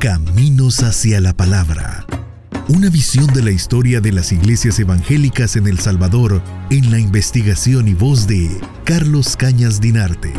Caminos hacia la Palabra. Una visión de la historia de las iglesias evangélicas en El Salvador en la investigación y voz de Carlos Cañas Dinarte.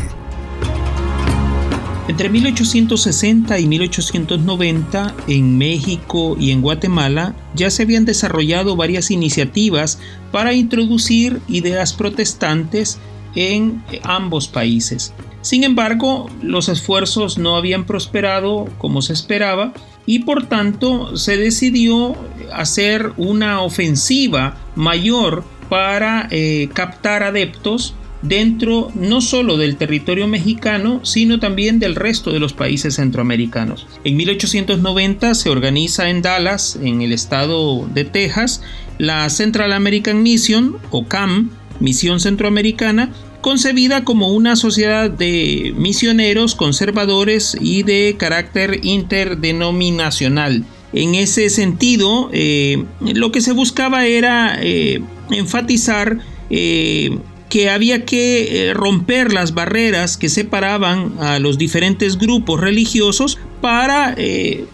Entre 1860 y 1890 en México y en Guatemala ya se habían desarrollado varias iniciativas para introducir ideas protestantes en ambos países. Sin embargo, los esfuerzos no habían prosperado como se esperaba y por tanto se decidió hacer una ofensiva mayor para eh, captar adeptos dentro no solo del territorio mexicano, sino también del resto de los países centroamericanos. En 1890 se organiza en Dallas, en el estado de Texas, la Central American Mission, o CAM, Misión Centroamericana, concebida como una sociedad de misioneros conservadores y de carácter interdenominacional. En ese sentido, eh, lo que se buscaba era eh, enfatizar eh, que había que romper las barreras que separaban a los diferentes grupos religiosos para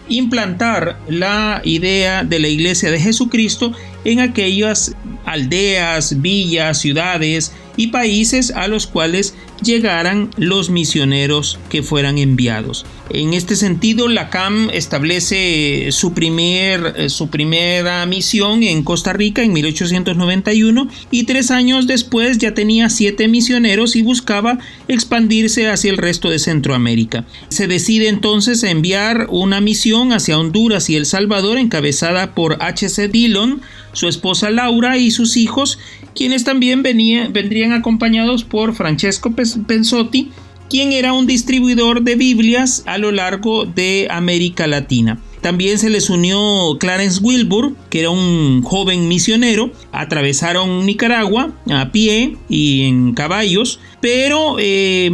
implantar la idea de la Iglesia de Jesucristo en aquellas aldeas, villas, ciudades y países a los cuales llegaran los misioneros que fueran enviados. En este sentido, la CAM establece su, primer, eh, su primera misión en Costa Rica en 1891 y tres años después ya tenía siete misioneros y buscaba expandirse hacia el resto de Centroamérica. Se decide entonces enviar una misión hacia Honduras y El Salvador encabezada por H.C. Dillon, su esposa Laura y sus hijos, quienes también vendrían acompañados por Francesco Pensotti, quien era un distribuidor de Biblias a lo largo de América Latina. También se les unió Clarence Wilbur, que era un joven misionero. Atravesaron Nicaragua a pie y en caballos, pero eh,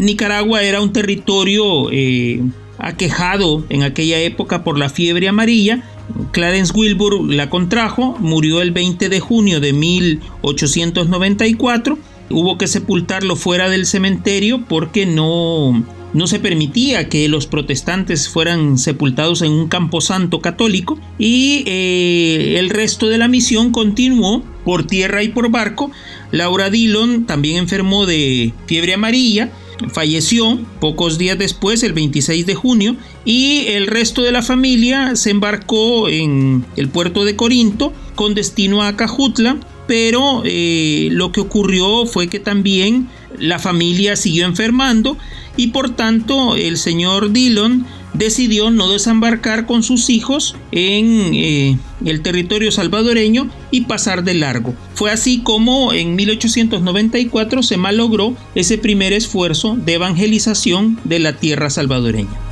Nicaragua era un territorio eh, aquejado en aquella época por la fiebre amarilla Clarence Wilbur la contrajo, murió el 20 de junio de 1894. Hubo que sepultarlo fuera del cementerio porque no, no se permitía que los protestantes fueran sepultados en un camposanto católico y eh, el resto de la misión continuó por tierra y por barco. Laura Dillon también enfermó de fiebre amarilla falleció pocos días después, el 26 de junio, y el resto de la familia se embarcó en el puerto de Corinto con destino a Cajutla, pero eh, lo que ocurrió fue que también la familia siguió enfermando y por tanto el señor Dillon decidió no desembarcar con sus hijos en eh, el territorio salvadoreño y pasar de largo. Fue así como en 1894 se malogró ese primer esfuerzo de evangelización de la tierra salvadoreña.